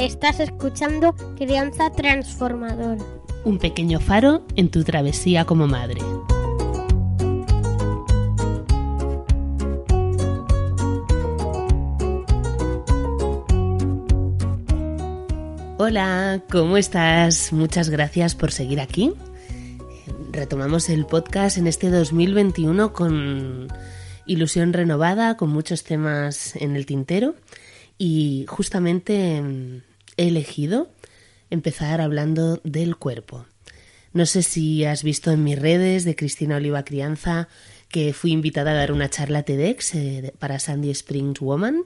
Estás escuchando Crianza Transformadora. Un pequeño faro en tu travesía como madre. Hola, ¿cómo estás? Muchas gracias por seguir aquí. Retomamos el podcast en este 2021 con ilusión renovada, con muchos temas en el tintero y justamente he elegido empezar hablando del cuerpo. No sé si has visto en mis redes de Cristina Oliva Crianza que fui invitada a dar una charla TEDx eh, para Sandy Springs Woman,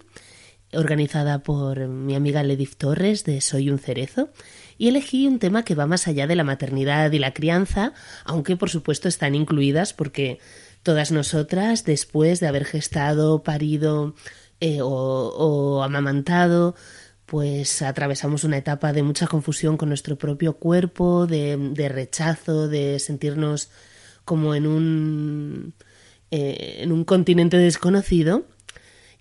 organizada por mi amiga Ledith Torres de Soy un cerezo, y elegí un tema que va más allá de la maternidad y la crianza, aunque por supuesto están incluidas porque Todas nosotras, después de haber gestado, parido eh, o, amamantado, pues atravesamos una etapa de mucha confusión con nuestro propio cuerpo, de, rechazo, de sentirnos como en un, eh, en un continente desconocido.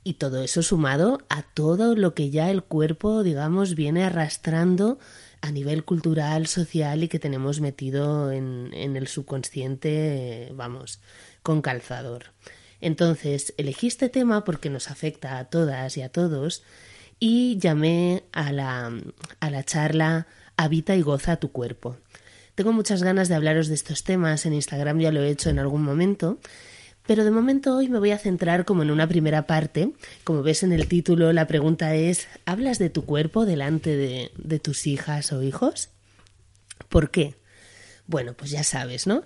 Y todo eso sumado a todo lo que ya el cuerpo, digamos, viene arrastrando a nivel cultural, social y que tenemos metido en, en el subconsciente, vamos, con calzador. Entonces elegí este tema porque nos afecta a todas y a todos y llamé a la, a la charla Habita y goza tu cuerpo. Tengo muchas ganas de hablaros de estos temas, en Instagram ya lo he hecho en algún momento, pero de momento hoy me voy a centrar como en una primera parte. Como ves en el título, la pregunta es, ¿hablas de tu cuerpo delante de, de tus hijas o hijos? ¿Por qué? Bueno, pues ya sabes, ¿no?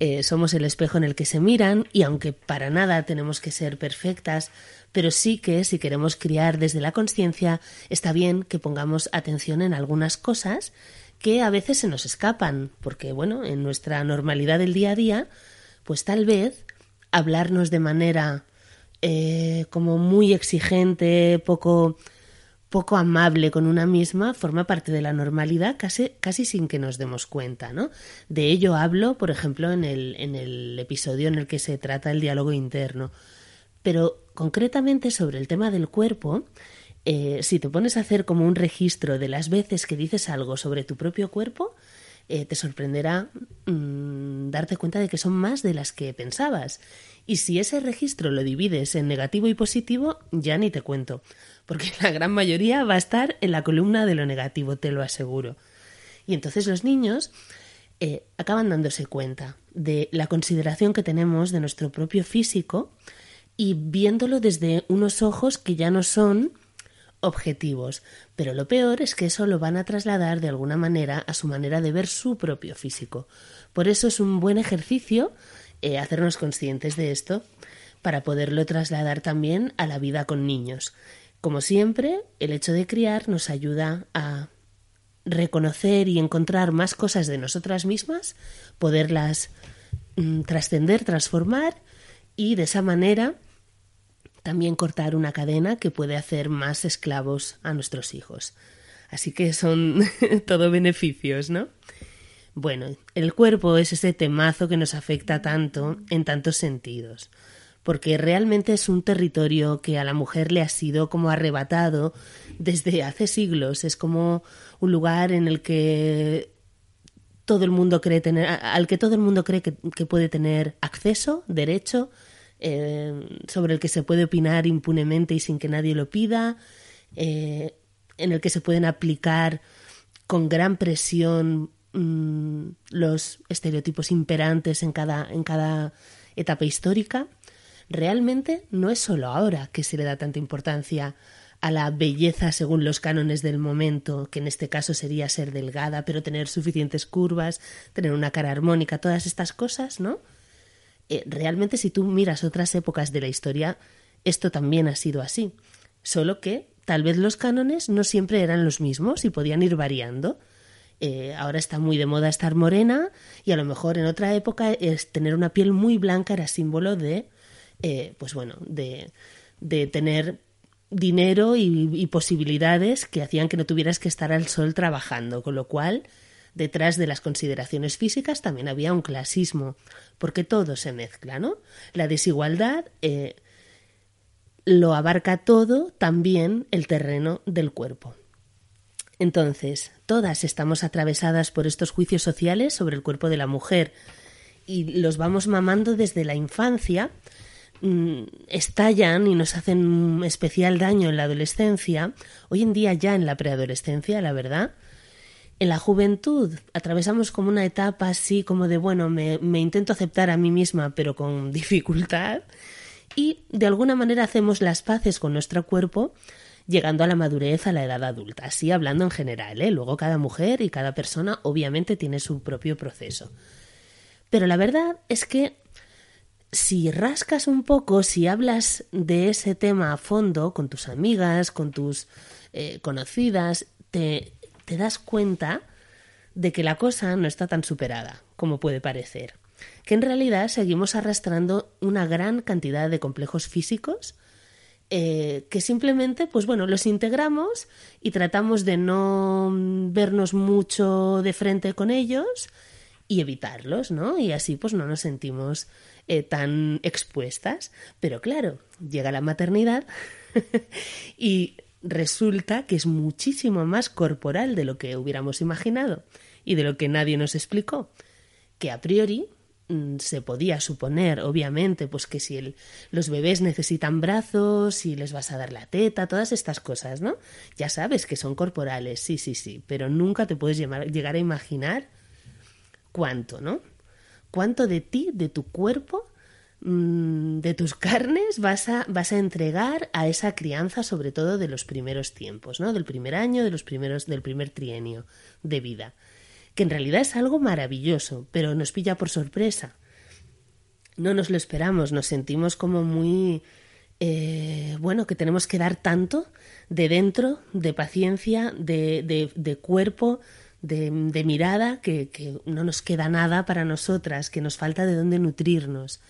Eh, somos el espejo en el que se miran y aunque para nada tenemos que ser perfectas, pero sí que si queremos criar desde la conciencia, está bien que pongamos atención en algunas cosas que a veces se nos escapan, porque bueno, en nuestra normalidad del día a día, pues tal vez hablarnos de manera eh, como muy exigente, poco poco amable con una misma forma parte de la normalidad casi, casi sin que nos demos cuenta, ¿no? De ello hablo, por ejemplo, en el, en el episodio en el que se trata el diálogo interno. Pero concretamente sobre el tema del cuerpo, eh, si te pones a hacer como un registro de las veces que dices algo sobre tu propio cuerpo, eh, te sorprenderá mm, darte cuenta de que son más de las que pensabas. Y si ese registro lo divides en negativo y positivo, ya ni te cuento porque la gran mayoría va a estar en la columna de lo negativo, te lo aseguro. Y entonces los niños eh, acaban dándose cuenta de la consideración que tenemos de nuestro propio físico y viéndolo desde unos ojos que ya no son objetivos. Pero lo peor es que eso lo van a trasladar de alguna manera a su manera de ver su propio físico. Por eso es un buen ejercicio eh, hacernos conscientes de esto para poderlo trasladar también a la vida con niños. Como siempre, el hecho de criar nos ayuda a reconocer y encontrar más cosas de nosotras mismas, poderlas mm, trascender, transformar y de esa manera también cortar una cadena que puede hacer más esclavos a nuestros hijos. Así que son todo beneficios, ¿no? Bueno, el cuerpo es ese temazo que nos afecta tanto en tantos sentidos porque realmente es un territorio que a la mujer le ha sido como arrebatado desde hace siglos. Es como un lugar en el que todo el mundo cree tener, al que todo el mundo cree que, puede tener acceso, derecho, eh, sobre el que se puede opinar impunemente y sin que nadie lo pida, eh, en el que se pueden aplicar con gran presión mm, los estereotipos imperantes en cada, en cada etapa histórica realmente no es solo ahora que se le da tanta importancia a la belleza según los cánones del momento, que en este caso sería ser delgada, pero tener suficientes curvas, tener una cara armónica, todas estas cosas, ¿no? Eh, realmente si tú miras otras épocas de la historia, esto también ha sido así, solo que tal vez los cánones no siempre eran los mismos y podían ir variando. Eh, ahora está muy de moda estar morena y a lo mejor en otra época es tener una piel muy blanca era símbolo de eh, pues bueno, de, de tener dinero y, posibilidades que hacían que no tuvieras que estar al sol trabajando, con lo cual detrás de las consideraciones físicas también había un clasismo, porque todo se mezcla, ¿no? La desigualdad eh, lo abarca todo, también el terreno del cuerpo. Entonces, todas estamos atravesadas por estos juicios sociales sobre el cuerpo de la mujer y los vamos mamando desde la infancia, estallan y nos hacen especial daño en la adolescencia, hoy en día ya en la preadolescencia, la verdad. En la juventud atravesamos como una etapa así como de, bueno, me, me intento aceptar a mí misma, pero con dificultad, y de alguna manera hacemos las paces con nuestro cuerpo llegando a la madurez a la edad adulta, así hablando en general, ¿eh? luego cada mujer y cada persona obviamente tiene su propio proceso. Pero la verdad es que si rascas un poco, si hablas de ese tema a fondo con tus amigas, con tus eh, conocidas, te, das cuenta de que la cosa no está tan superada como puede parecer, que en realidad seguimos arrastrando una gran cantidad de complejos físicos eh, que simplemente, pues bueno, los integramos y tratamos de no vernos mucho de frente con ellos y evitarlos, ¿no? Y así pues no nos sentimos eh, tan expuestas. Pero claro, llega la maternidad y resulta que es muchísimo más corporal de lo que hubiéramos imaginado y de lo que nadie nos explicó. Que a priori mm, se podía suponer, obviamente, pues que si el, los bebés necesitan brazos, si les vas a dar la teta, todas estas cosas, ¿no? Ya sabes que son corporales, sí, sí, sí, pero nunca te puedes llegar a imaginar cuánto, ¿no? ¿Cuánto de ti, de tu cuerpo, mm, de tus carnes vas a, vas a entregar a esa crianza, sobre todo de los primeros tiempos, ¿no? Del primer año, de los primeros, del primer trienio de vida. Que en realidad es algo maravilloso, pero nos pilla por sorpresa. No nos lo esperamos, nos sentimos como muy eh, bueno, que tenemos que dar tanto de dentro, de paciencia, de, de, de cuerpo, de, mirada, que, no nos queda nada para nosotras, que nos falta de dónde nutrirnos.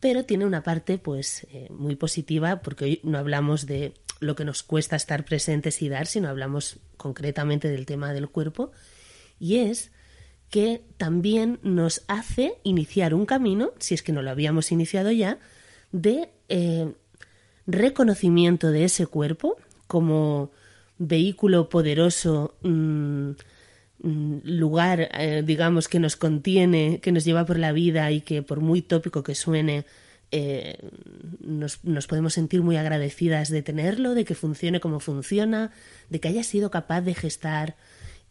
Pero tiene una parte, pues, eh, muy positiva, porque hoy no hablamos de lo que nos cuesta estar presentes y dar, sino hablamos concretamente del tema del cuerpo, y es que también nos hace iniciar un camino, si es que no lo habíamos iniciado ya, de eh, reconocimiento de ese cuerpo como vehículo poderoso Mm, lugar, eh, digamos, que nos contiene, que nos lleva por la vida y que por muy tópico que suene, eh, nos, nos, podemos sentir muy agradecidas de tenerlo, de que funcione como funciona, de que haya sido capaz de gestar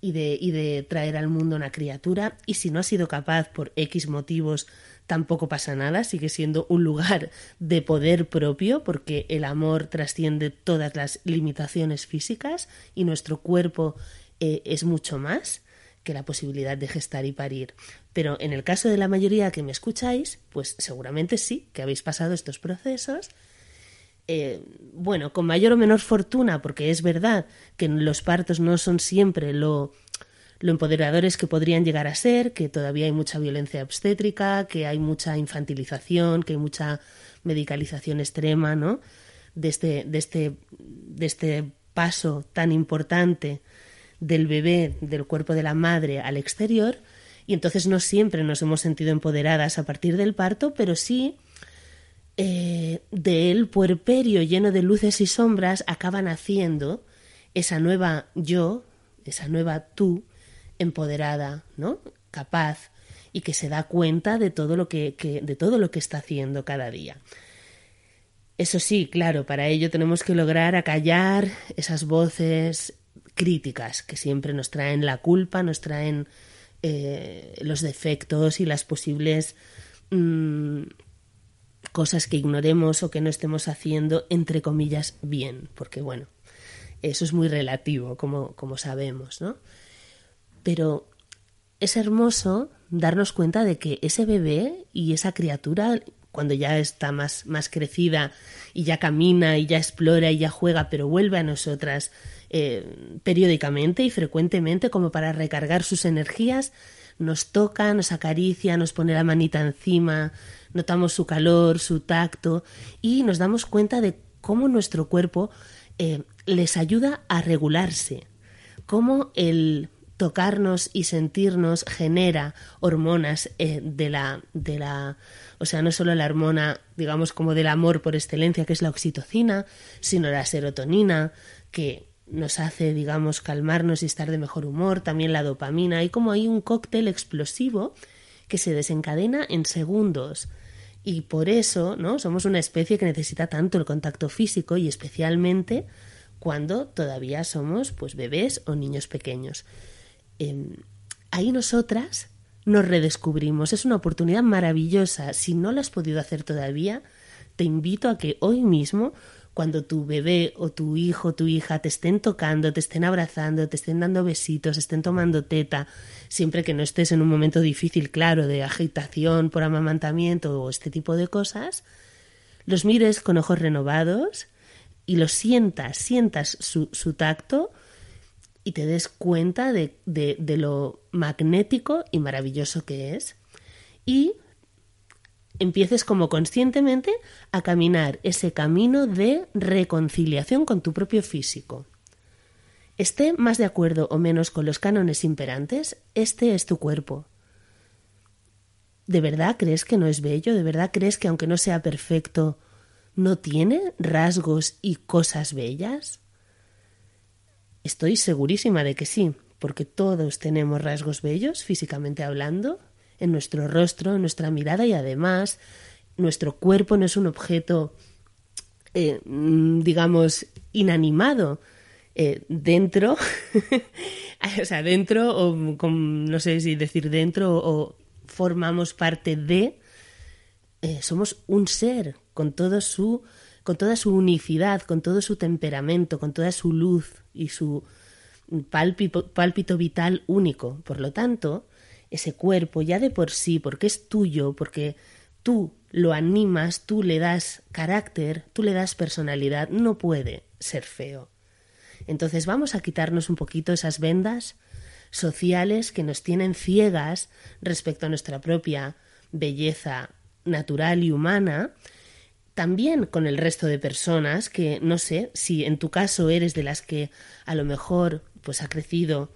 y de, y de traer al mundo una criatura. Y si no ha sido capaz por X motivos, tampoco pasa nada, sigue siendo un lugar de poder propio, porque el amor trasciende todas las limitaciones físicas y nuestro cuerpo eh, es mucho más que la posibilidad de gestar y parir. Pero en el caso de la mayoría que me escucháis, pues seguramente sí, que habéis pasado estos procesos. Eh, bueno, con mayor o menor fortuna, porque es verdad que los partos no son siempre lo, lo empoderadores que podrían llegar a ser, que todavía hay mucha violencia obstétrica, que hay mucha infantilización, que hay mucha medicalización extrema, ¿no? De este, de este, de este paso tan importante del bebé, del cuerpo de la madre al exterior, y entonces no siempre nos hemos sentido empoderadas a partir del parto, pero sí eh, del puerperio lleno de luces y sombras acaban haciendo esa nueva yo, esa nueva tú, empoderada, ¿no? capaz y que se da cuenta de todo lo que, de todo lo que está haciendo cada día. Eso sí, claro, para ello tenemos que lograr acallar esas voces críticas que siempre nos traen la culpa, nos traen eh, los defectos y las posibles mm, cosas que ignoremos o que no estemos haciendo, entre comillas, bien, porque bueno, eso es muy relativo, como, como sabemos, ¿no? Pero es hermoso darnos cuenta de que ese bebé y esa criatura, cuando ya está más, más crecida y ya camina y ya explora y ya juega, pero vuelve a nosotras eh, periódicamente y frecuentemente como para recargar sus energías, nos toca, nos acaricia, nos pone la manita encima, notamos su calor, su tacto y nos damos cuenta de cómo nuestro cuerpo eh, les ayuda a regularse, cómo el tocarnos y sentirnos genera hormonas eh, de la de la o sea no solo la hormona digamos como del amor por excelencia que es la oxitocina sino la serotonina que nos hace, digamos, calmarnos y estar de mejor humor, también la dopamina. Hay como hay un cóctel explosivo que se desencadena en segundos. Y por eso, ¿no? Somos una especie que necesita tanto el contacto físico y especialmente cuando todavía somos pues bebés o niños pequeños. Em, ahí nosotras nos redescubrimos. Es una oportunidad maravillosa. Si no lo has podido hacer todavía, te invito a que hoy mismo cuando tu bebé o tu hijo o tu hija te estén tocando, te estén abrazando, te estén dando besitos, estén tomando teta, siempre que no estés en un momento difícil, claro, de agitación por amamantamiento o este tipo de cosas, los mires con ojos renovados y los sientas, sientas su, su tacto y te des cuenta de, de, de lo magnético y maravilloso que es. Y empieces como conscientemente a caminar ese camino de reconciliación con tu propio físico. Esté más de acuerdo o menos con los cánones imperantes, este es tu cuerpo. ¿De verdad crees que no es bello? ¿De verdad crees que aunque no sea perfecto, no tiene rasgos y cosas bellas? Estoy segurísima de que sí, porque todos tenemos rasgos bellos, físicamente hablando, en nuestro rostro, en nuestra mirada y además nuestro cuerpo no es un objeto, eh, mm, digamos, inanimado. Eh, dentro, o sea, dentro, o no sé si decir dentro, o, formamos parte de, eh, somos un ser con todo su con toda su unicidad, con todo su temperamento, con toda su luz y su pálpito vital único. Por lo tanto, ese cuerpo ya de por sí, porque es tuyo, porque tú lo animas, tú le das carácter, tú le das personalidad, no puede ser feo. Entonces vamos a quitarnos un poquito esas vendas sociales que nos tienen ciegas respecto a nuestra propia belleza natural y humana, también con el resto de personas que no sé si en tu caso eres de las que a lo mejor pues ha crecido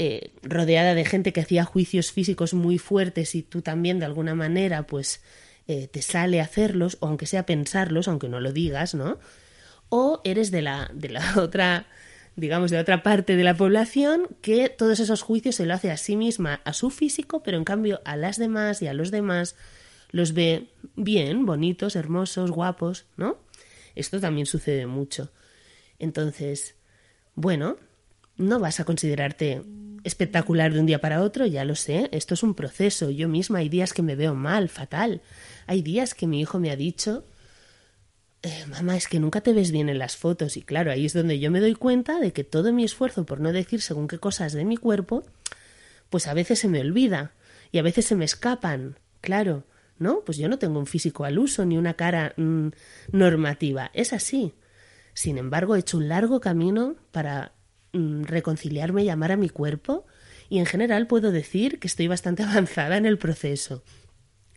eh, rodeada de gente que hacía juicios físicos muy fuertes y tú también de alguna manera pues eh, te sale hacerlos, o aunque sea pensarlos, aunque no lo digas, ¿no? O eres de la, de la otra, digamos, de otra parte de la población que todos esos juicios se lo hace a sí misma, a su físico, pero en cambio a las demás y a los demás los ve bien, bonitos, hermosos, guapos, ¿no? Esto también sucede mucho. Entonces, bueno, no vas a considerarte espectacular de un día para otro, ya lo sé, esto es un proceso. Yo misma hay días que me veo mal, fatal. Hay días que mi hijo me ha dicho, eh, mamá, es que nunca te ves bien en las fotos. Y claro, ahí es donde yo me doy cuenta de que todo mi esfuerzo por no decir según qué cosas de mi cuerpo, pues a veces se me olvida y a veces se me escapan. Claro, ¿no? Pues yo no tengo un físico al uso ni una cara mm, normativa. Es así. Sin embargo, he hecho un largo camino para reconciliarme y a mi cuerpo y en general puedo decir que estoy bastante avanzada en el proceso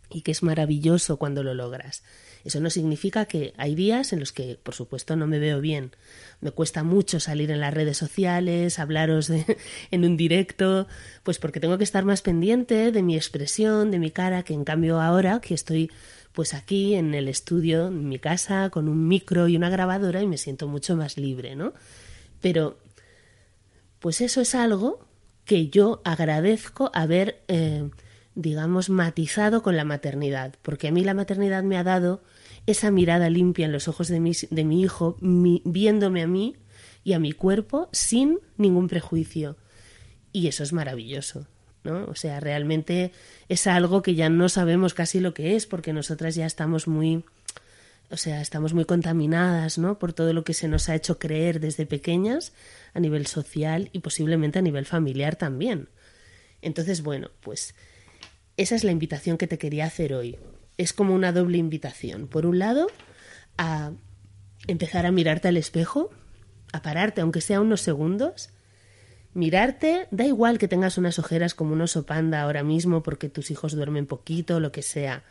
y que es maravilloso cuando lo logras. Eso no significa que hay días en los que, por supuesto, no me veo bien. Me cuesta mucho salir en las redes sociales, hablaros en un directo, pues porque tengo que estar más pendiente de mi expresión, de mi cara, que en cambio ahora que estoy pues aquí en el estudio, en mi casa, con un micro y una grabadora y me siento mucho más libre, ¿no? Pero pues eso es algo que yo agradezco haber, eh, digamos, matizado con la maternidad, porque a mí la maternidad me ha dado esa mirada limpia en los ojos de de mi hijo, viéndome a mí y a mi cuerpo sin ningún prejuicio. Y eso es maravilloso, ¿no? O sea, realmente es algo que ya no sabemos casi lo que es, porque nosotras ya estamos muy o sea, estamos muy contaminadas, ¿no? Por todo lo que se nos ha hecho creer desde pequeñas a nivel social y posiblemente a nivel familiar también. Entonces, bueno, pues esa es la invitación que te quería hacer hoy. Es como una doble invitación. Por un lado, a empezar a mirarte al espejo, a pararte, aunque sea unos segundos, mirarte, da igual que tengas unas ojeras como un oso panda ahora mismo porque tus hijos duermen poquito, lo que sea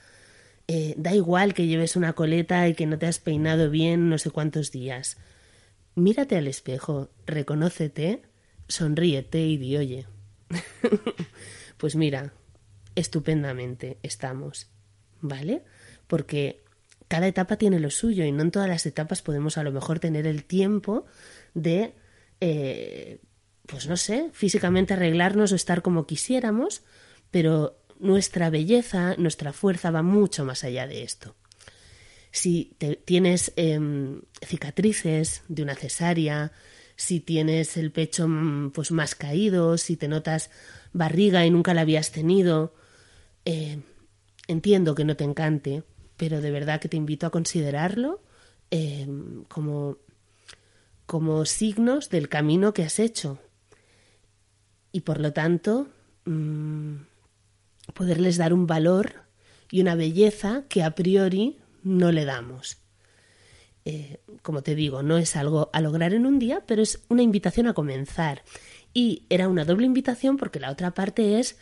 eh, da igual que lleves una coleta y que no te has peinado bien no sé cuántos días. Mírate al espejo, reconócete, sonríete y di oye. pues mira, estupendamente estamos, ¿vale? Porque cada etapa tiene lo suyo y no en todas las etapas podemos a lo mejor tener el tiempo de eh, pues no sé, físicamente arreglarnos o estar como quisiéramos, pero nuestra belleza, nuestra fuerza va mucho más allá de esto. Si tienes em, cicatrices de una cesárea, si tienes el pecho mm, pues más caído, si te notas barriga y nunca la habías tenido, eh, entiendo que no te encante, pero de verdad que te invito a considerarlo em, como, como signos del camino que has hecho. Y por lo tanto, mm, poderles dar un valor y una belleza que a priori no le damos. Eh, como te digo, no es algo a lograr en un día, pero es una invitación a comenzar. Y era una doble invitación porque la otra parte es,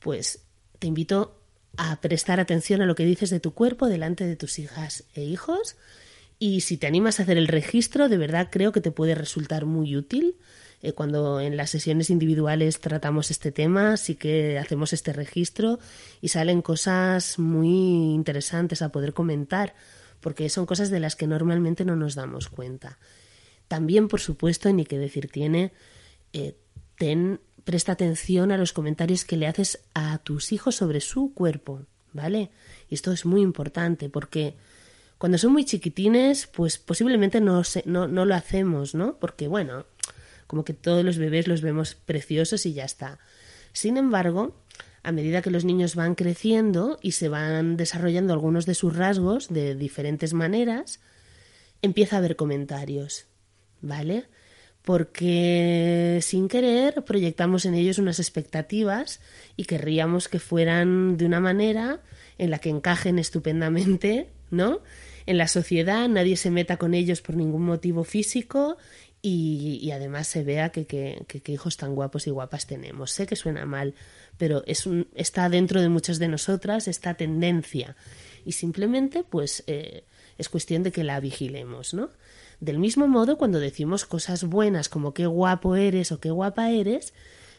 pues, te invito a prestar atención a lo que dices de tu cuerpo delante de tus hijas e hijos. Y si te animas a hacer el registro, de verdad creo que te puede resultar muy útil eh, cuando en las sesiones individuales tratamos este tema, sí que hacemos este registro y salen cosas muy interesantes a poder comentar, porque son cosas de las que normalmente no nos damos cuenta. También, por supuesto, ni que decir tiene, eh, ten, presta atención a los comentarios que le haces a tus hijos sobre su cuerpo, ¿vale? Y esto es muy importante porque cuando son muy chiquitines, pues posiblemente no, no, no lo hacemos, ¿no? Porque, bueno, como que todos los bebés los vemos preciosos y ya está. Sin embargo, a medida que los niños van creciendo y se van desarrollando algunos de sus rasgos de diferentes maneras, empieza a haber comentarios, ¿vale? Porque sin querer proyectamos en ellos unas expectativas y querríamos que fueran de una manera en la que encajen estupendamente, ¿no? En la sociedad nadie se meta con ellos por ningún motivo físico y, además se vea que, que, hijos tan guapos y guapas tenemos. Sé que suena mal, pero es un, está dentro de muchas de nosotras esta tendencia y simplemente pues eh, es cuestión de que la vigilemos, ¿no? Del mismo modo, cuando decimos cosas buenas como qué guapo eres o qué guapa eres,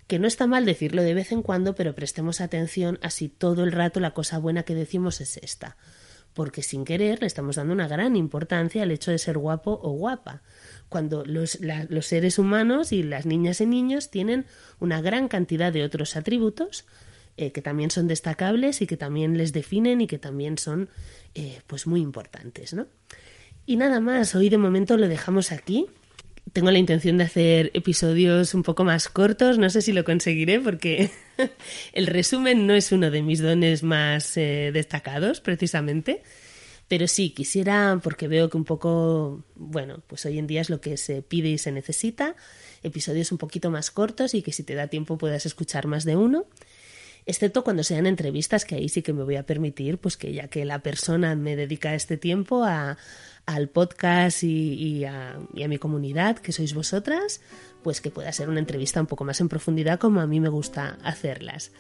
que no está mal decirlo de vez en cuando, pero prestemos atención a si todo el rato la cosa buena que decimos es esta, porque sin querer le estamos dando una gran importancia al hecho de ser guapo o guapa cuando los, los seres humanos y las niñas y niños tienen una gran cantidad de otros atributos eh, que también son destacables y que también les definen y que también son eh, pues muy importantes, ¿no? Y nada más, hoy de momento lo dejamos aquí. Tengo la intención de hacer episodios un poco más cortos, no sé si lo conseguiré porque el resumen no es uno de mis dones más eh, destacados, precisamente. Pero sí, quisiera, porque veo que un poco, bueno, pues hoy en día es lo que se pide y se necesita, episodios un poquito más cortos y que si te da tiempo puedas escuchar más de uno, excepto cuando sean entrevistas, que ahí sí que me voy a permitir, pues que ya que la persona me dedica este tiempo a, al podcast y, a, y a mi comunidad, que sois vosotras, pues que pueda ser una entrevista un poco más en profundidad como a mí me gusta hacerlas.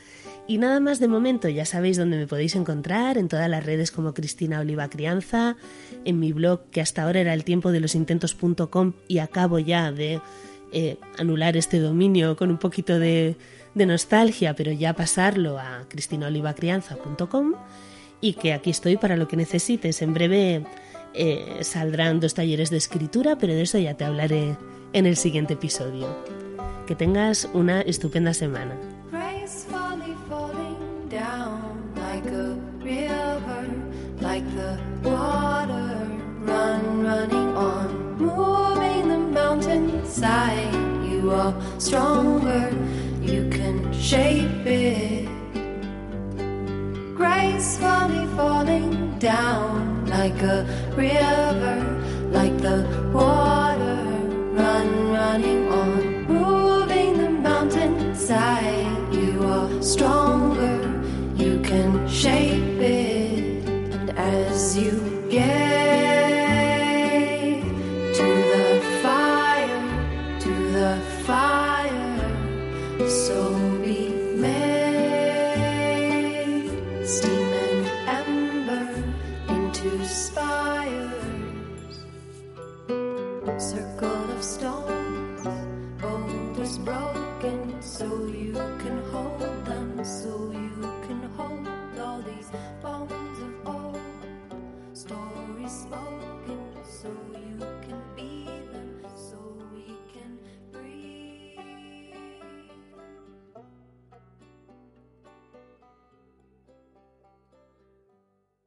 Y nada más de momento, ya sabéis dónde me podéis encontrar, en todas las redes como Cristina Oliva Crianza, en mi blog que hasta ahora era el tiempo de los intentos.com y acabo ya de eh, anular este dominio con un poquito de, nostalgia, pero ya pasarlo a cristinaolivacrianza.com y que aquí estoy para lo que necesites. En breve eh, saldrán dos talleres de escritura, pero de eso ya te hablaré en el siguiente episodio. Que tengas una estupenda semana. Shape it. Gracefully falling down like a river, like the water run running on, moving the mountainside. You are stronger, you can shape it, and as you get. circle